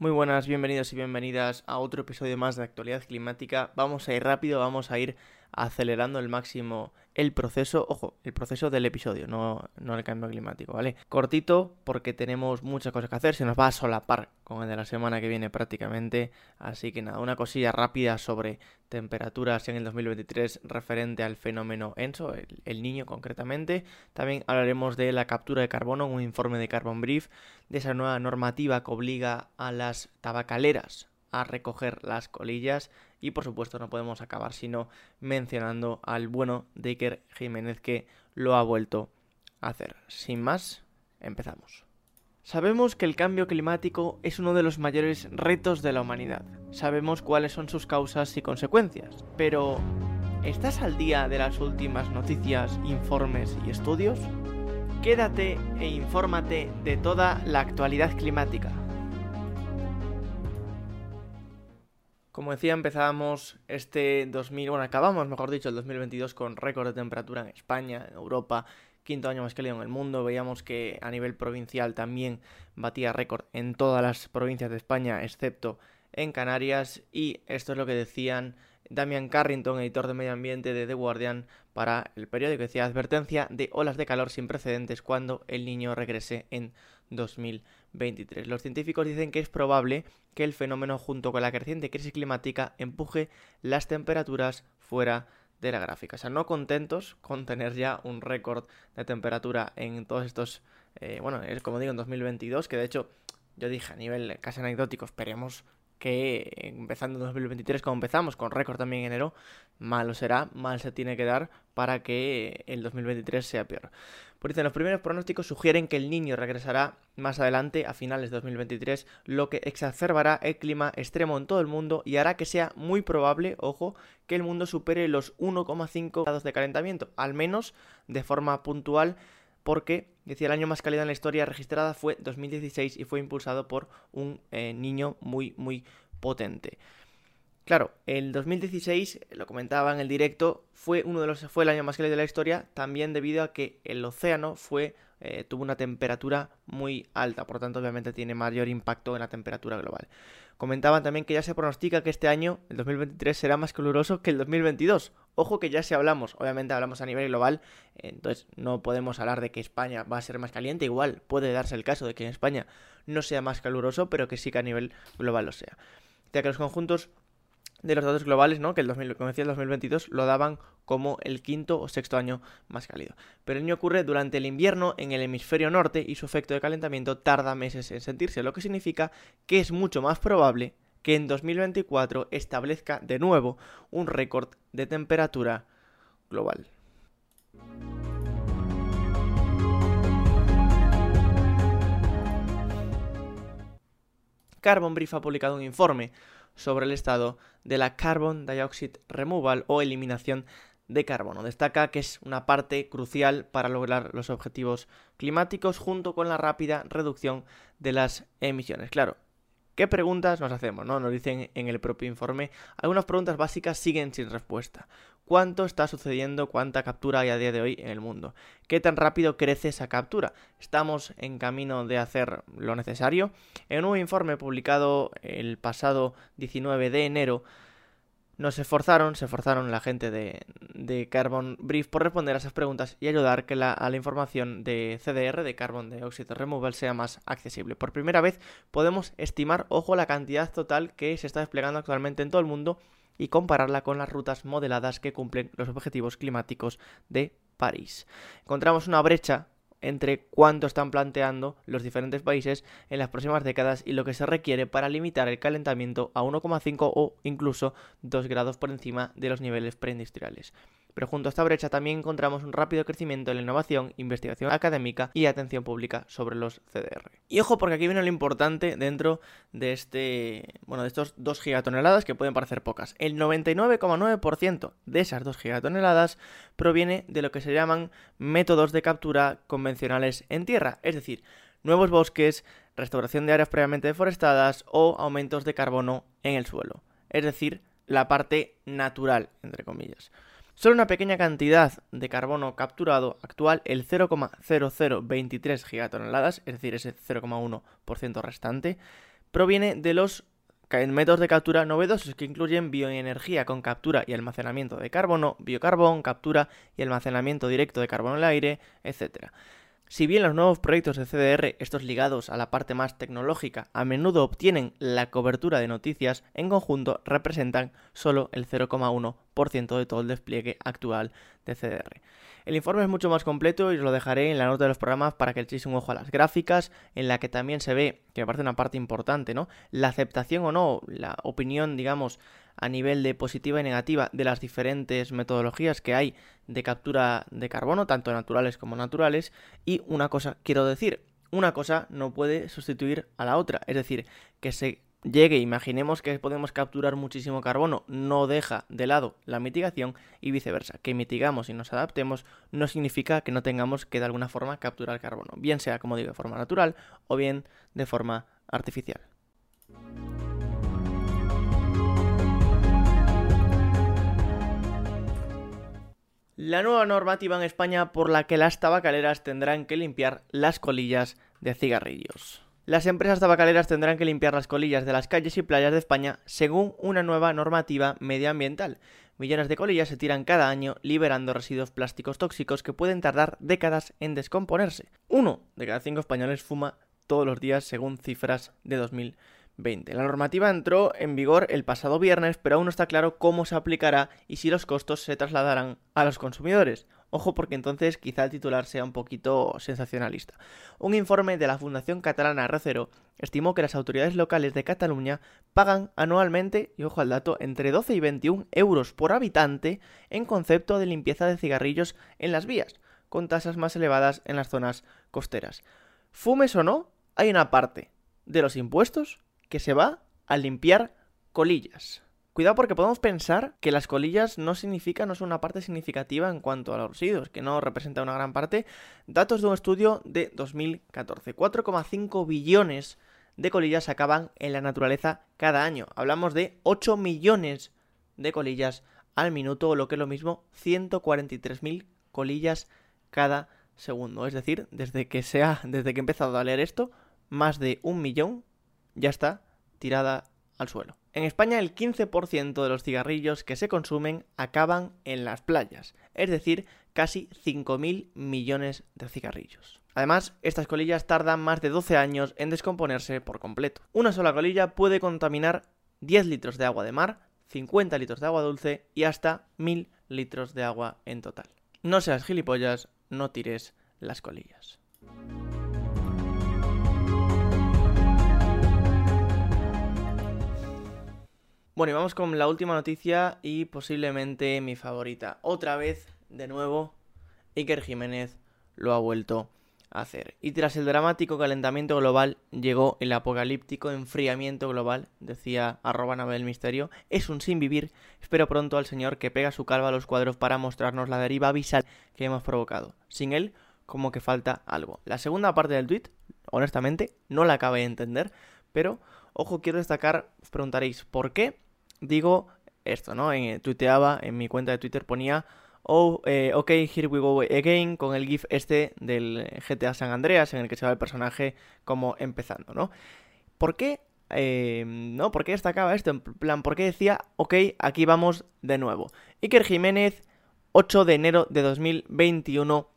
Muy buenas, bienvenidos y bienvenidas a otro episodio más de actualidad climática. Vamos a ir rápido, vamos a ir acelerando el máximo el proceso, ojo, el proceso del episodio, no, no el cambio climático, ¿vale? Cortito porque tenemos muchas cosas que hacer, se nos va a solapar con el de la semana que viene prácticamente, así que nada, una cosilla rápida sobre temperaturas en el 2023 referente al fenómeno ENSO, el, niño concretamente. También hablaremos de la captura de carbono, un informe de Carbon Brief, de esa nueva normativa que obliga a las tabacaleras a recoger las colillas y por supuesto no podemos acabar sino mencionando al bueno de Jiménez que lo ha vuelto a hacer. Sin más, empezamos. Sabemos que el cambio climático es uno de los mayores retos de la humanidad. Sabemos cuáles son sus causas y consecuencias. Pero, ¿estás al día de las últimas noticias, informes y estudios? Quédate e infórmate de toda la actualidad climática. Como decía, empezábamos este 2000, bueno, acabamos, mejor dicho, el 2022 con récord de temperatura en España, en Europa, quinto año más cálido en el mundo. Veíamos que a nivel provincial también batía récord en todas las provincias de España, excepto en Canarias. Y esto es lo que decían Damian Carrington, editor de medio ambiente de The Guardian, para el periódico. Decía advertencia de olas de calor sin precedentes cuando el niño regrese en 2023. Los científicos dicen que es probable que el fenómeno junto con la creciente crisis climática empuje las temperaturas fuera de la gráfica. O sea, no contentos con tener ya un récord de temperatura en todos estos, eh, bueno, es como digo, en 2022, que de hecho yo dije a nivel casi anecdótico, esperemos que empezando en 2023, como empezamos con récord también en enero, malo será, mal se tiene que dar para que el 2023 sea peor. Por eso, los primeros pronósticos sugieren que el niño regresará más adelante, a finales de 2023, lo que exacerbará el clima extremo en todo el mundo y hará que sea muy probable, ojo, que el mundo supere los 1,5 grados de calentamiento, al menos de forma puntual porque decía el año más cálido en la historia registrada fue 2016 y fue impulsado por un eh, niño muy muy potente. Claro, el 2016, lo comentaba en el directo, fue uno de los fue el año más cálido de la historia, también debido a que el océano fue eh, tuvo una temperatura muy alta, por lo tanto obviamente tiene mayor impacto en la temperatura global. Comentaban también que ya se pronostica que este año, el 2023, será más caluroso que el 2022. Ojo que ya si hablamos, obviamente hablamos a nivel global, entonces no podemos hablar de que España va a ser más caliente, igual puede darse el caso de que en España no sea más caluroso, pero que sí que a nivel global lo sea. Ya que los conjuntos de los datos globales, ¿no? Que el 2000, como decía, el 2022 lo daban como el quinto o sexto año más cálido. Pero el niño ocurre durante el invierno en el hemisferio norte y su efecto de calentamiento tarda meses en sentirse, lo que significa que es mucho más probable que en 2024 establezca de nuevo un récord de temperatura global. Carbon Brief ha publicado un informe sobre el estado de la Carbon Dioxide Removal o eliminación de carbono. Destaca que es una parte crucial para lograr los objetivos climáticos junto con la rápida reducción de las emisiones. Claro, ¿Qué preguntas nos hacemos? ¿no? Nos dicen en el propio informe. Algunas preguntas básicas siguen sin respuesta. ¿Cuánto está sucediendo? ¿Cuánta captura hay a día de hoy en el mundo? ¿Qué tan rápido crece esa captura? ¿Estamos en camino de hacer lo necesario? En un informe publicado el pasado 19 de enero, nos esforzaron, se esforzaron la gente de, Carbon Brief por responder a esas preguntas y ayudar que la, a la información de CDR, de Carbon Dioxide Removal, sea más accesible. Por primera vez podemos estimar, ojo, la cantidad total que se está desplegando actualmente en todo el mundo y compararla con las rutas modeladas que cumplen los objetivos climáticos de París. Encontramos una brecha entre cuánto están planteando los diferentes países en las próximas décadas y lo que se requiere para limitar el calentamiento a 1,5 o incluso 2 grados por encima de los niveles preindustriales pero junto a esta brecha también encontramos un rápido crecimiento en la innovación, investigación académica y atención pública sobre los CDR. Y ojo porque aquí viene lo importante dentro de este, bueno, de estos 2 gigatoneladas que pueden parecer pocas. El 99,9% de esas 2 gigatoneladas proviene de lo que se llaman métodos de captura convencionales en tierra, es decir, nuevos bosques, restauración de áreas previamente deforestadas o aumentos de carbono en el suelo, es decir, la parte natural, entre comillas. Solo una pequeña cantidad de carbono capturado actual, el 0,0023 gigatoneladas, es decir, ese 0,1% restante, proviene de los métodos de captura novedosos que incluyen bioenergía con captura y almacenamiento de carbono, biocarbón, captura y almacenamiento directo de carbono en el aire, etc. Si bien los nuevos proyectos de CDR, estos ligados a la parte más tecnológica, a menudo obtienen la cobertura de noticias, en conjunto representan solo el 0,1% de todo el despliegue actual de CDR. El informe es mucho más completo y os lo dejaré en la nota de los programas para que echéis un ojo a las gráficas, en la que también se ve, que me parece una parte importante, ¿no? La aceptación o no, la opinión, digamos, a nivel de positiva y negativa de las diferentes metodologías que hay de captura de carbono, tanto naturales como naturales. Y una cosa quiero decir, una cosa no puede sustituir a la otra. Es decir, que se llegue, imaginemos que podemos capturar muchísimo carbono, no deja de lado la mitigación y viceversa. Que mitigamos y nos adaptemos no significa que no tengamos que de alguna forma capturar carbono, bien sea, como digo, de forma natural o bien de forma artificial. La nueva normativa en España por la que las tabacaleras tendrán que limpiar las colillas de cigarrillos. Las empresas tabacaleras tendrán que limpiar las colillas de las calles y playas de España según una nueva normativa medioambiental. Millones de colillas se tiran cada año liberando residuos plásticos tóxicos que pueden tardar décadas en descomponerse. Uno de cada cinco españoles fuma todos los días según cifras de 2020. La normativa entró en vigor el pasado viernes, pero aún no está claro cómo se aplicará y si los costos se trasladarán a los consumidores. Ojo porque entonces quizá el titular sea un poquito sensacionalista. Un informe de la Fundación Catalana Recero estimó que las autoridades locales de Cataluña pagan anualmente, y ojo al dato, entre 12 y 21 euros por habitante en concepto de limpieza de cigarrillos en las vías, con tasas más elevadas en las zonas costeras. Fumes o no, hay una parte de los impuestos que se va a limpiar colillas. Cuidado porque podemos pensar que las colillas no significan, no son una parte significativa en cuanto a los residuos, que no representa una gran parte. Datos de un estudio de 2014. 4,5 billones de colillas acaban en la naturaleza cada año. Hablamos de 8 millones de colillas al minuto, o lo que es lo mismo, 143.000 colillas cada segundo. Es decir, desde que, sea, desde que he empezado a leer esto, más de un millón ya está tirada al suelo. En España el 15% de los cigarrillos que se consumen acaban en las playas, es decir, casi 5.000 millones de cigarrillos. Además, estas colillas tardan más de 12 años en descomponerse por completo. Una sola colilla puede contaminar 10 litros de agua de mar, 50 litros de agua dulce y hasta 1000 litros de agua en total. No seas gilipollas, no tires las colillas. Bueno, y vamos con la última noticia y posiblemente mi favorita. Otra vez, de nuevo, Iker Jiménez lo ha vuelto a hacer. Y tras el dramático calentamiento global llegó el apocalíptico enfriamiento global, decía arroba nave misterio. Es un sin vivir. Espero pronto al señor que pega su calva a los cuadros para mostrarnos la deriva abisal que hemos provocado. Sin él, como que falta algo. La segunda parte del tweet, honestamente, no la acabé de entender, pero ojo, quiero destacar, os preguntaréis, ¿por qué? Digo esto, ¿no? En, eh, tuiteaba, en mi cuenta de Twitter ponía, oh, eh, ok, here we go again, con el GIF este del GTA San Andreas, en el que se va el personaje como empezando, ¿no? ¿Por qué? Eh, ¿No? ¿Por qué destacaba esto? En plan, ¿por qué decía, ok, aquí vamos de nuevo? Iker Jiménez, 8 de enero de 2021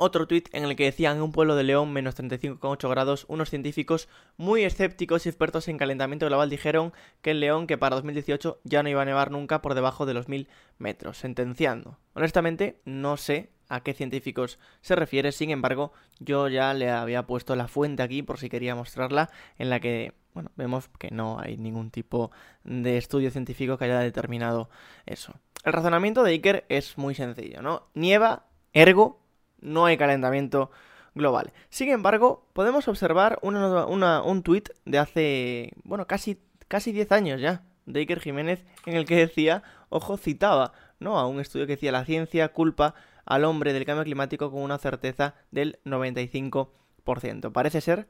otro tuit en el que decían en un pueblo de León menos 35,8 grados, unos científicos muy escépticos y expertos en calentamiento global dijeron que en León que para 2018 ya no iba a nevar nunca por debajo de los 1000 metros, sentenciando. Honestamente, no sé a qué científicos se refiere, sin embargo, yo ya le había puesto la fuente aquí por si quería mostrarla, en la que, bueno, vemos que no hay ningún tipo de estudio científico que haya determinado eso. El razonamiento de Iker es muy sencillo, ¿no? Nieva, ergo, no hay calentamiento global. Sin embargo, podemos observar un tuit de hace, bueno, casi, casi 10 años ya, de Iker Jiménez, en el que decía, ojo, citaba, ¿no? A un estudio que decía la ciencia culpa al hombre del cambio climático con una certeza del 95%. Parece ser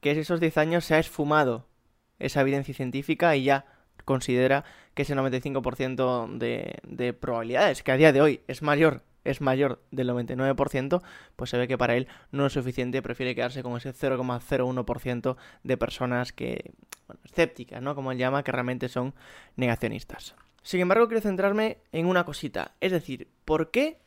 que esos 10 años se ha esfumado esa evidencia científica y ya considera que ese 95% de, de probabilidades, que a día de hoy es mayor es mayor del 99%, pues se ve que para él no es suficiente, prefiere quedarse con ese 0,01% de personas que, bueno, escépticas, ¿no? Como él llama, que realmente son negacionistas. Sin embargo, quiero centrarme en una cosita, es decir, ¿por qué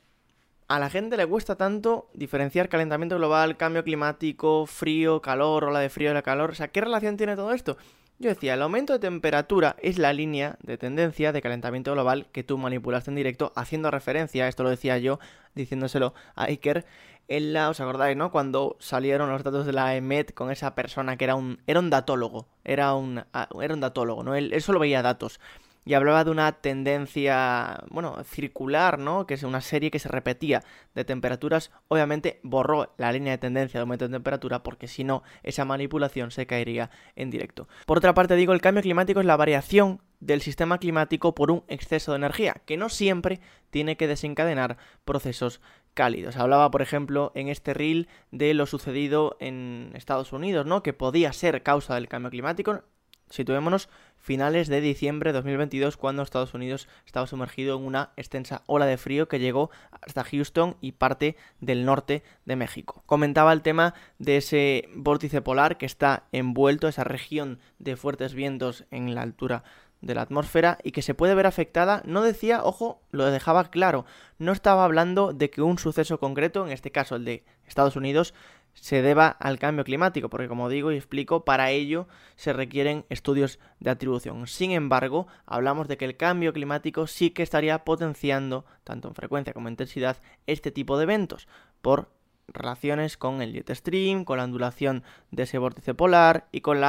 a la gente le cuesta tanto diferenciar calentamiento global, cambio climático, frío, calor, ola de frío, ola de calor? O sea, ¿qué relación tiene todo esto? Yo decía, el aumento de temperatura es la línea de tendencia de calentamiento global que tú manipulaste en directo, haciendo referencia, esto lo decía yo, diciéndoselo a Iker, en la, ¿os acordáis, no? Cuando salieron los datos de la EMET con esa persona que era un, era un datólogo, era un, ah, era un datólogo, ¿no? Él, él solo veía datos y hablaba de una tendencia, bueno, circular, ¿no? Que es una serie que se repetía de temperaturas. Obviamente borró la línea de tendencia de aumento de temperatura porque si no, esa manipulación se caería en directo. Por otra parte, digo, el cambio climático es la variación del sistema climático por un exceso de energía, que no siempre tiene que desencadenar procesos cálidos. Hablaba, por ejemplo, en este reel de lo sucedido en Estados Unidos, ¿no? Que podía ser causa del cambio climático. Situémonos finales de diciembre de 2022 cuando Estados Unidos estaba sumergido en una extensa ola de frío que llegó hasta Houston y parte del norte de México. Comentaba el tema de ese vórtice polar que está envuelto, esa región de fuertes vientos en la altura de la atmósfera y que se puede ver afectada, no decía, ojo, lo dejaba claro, no estaba hablando de que un suceso concreto, en este caso el de Estados Unidos, se deba al cambio climático, porque como digo y explico, para ello se requieren estudios de atribución. Sin embargo, hablamos de que el cambio climático sí que estaría potenciando, tanto en frecuencia como en intensidad, este tipo de eventos, por relaciones con el jet stream, con la ondulación de ese vórtice polar y con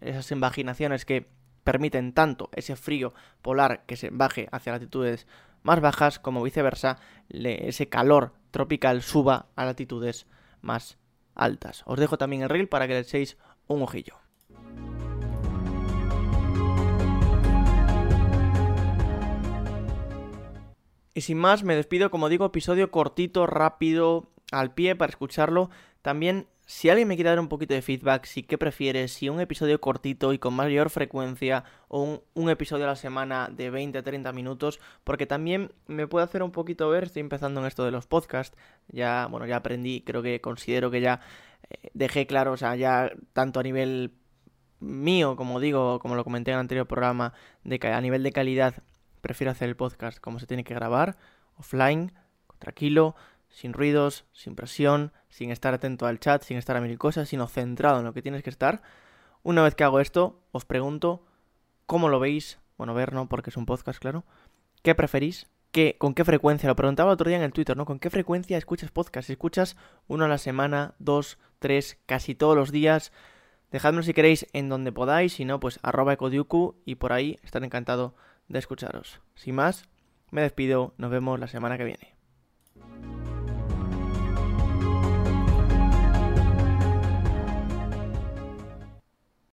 esas invaginaciones que permiten tanto ese frío polar que se baje hacia latitudes más bajas como viceversa, ese calor tropical suba a latitudes más altas. Os dejo también el reel para que le echéis un ojillo. Y sin más, me despido, como digo, episodio cortito, rápido, al pie para escucharlo. También, si alguien me quiere dar un poquito de feedback, si qué prefieres, si un episodio cortito y con mayor frecuencia o un, episodio a la semana de 20-30 minutos, porque también me puede hacer un poquito ver, estoy empezando en esto de los podcasts, ya, bueno, ya aprendí, creo que considero que ya eh, dejé claro, o sea, ya tanto a nivel mío, como digo, como lo comenté en el anterior programa, de que a nivel de calidad prefiero hacer el podcast como se tiene que grabar, offline, tranquilo, sin ruidos, sin presión, sin estar atento al chat, sin estar a mil cosas, sino centrado en lo que tienes que estar. Una vez que hago esto, os pregunto cómo lo veis, bueno, ver no, porque es un podcast, claro. ¿Qué preferís? ¿Qué, ¿Con qué frecuencia? Lo preguntaba el otro día en el Twitter, ¿no? ¿Con qué frecuencia escuchas podcast? ¿Escuchas uno a la semana, dos, tres, casi todos los días? Dejadme si queréis en donde podáis, si no, pues arroba ecodiuku y por ahí estaré encantado de escucharos. Sin más, me despido, nos vemos la semana que viene.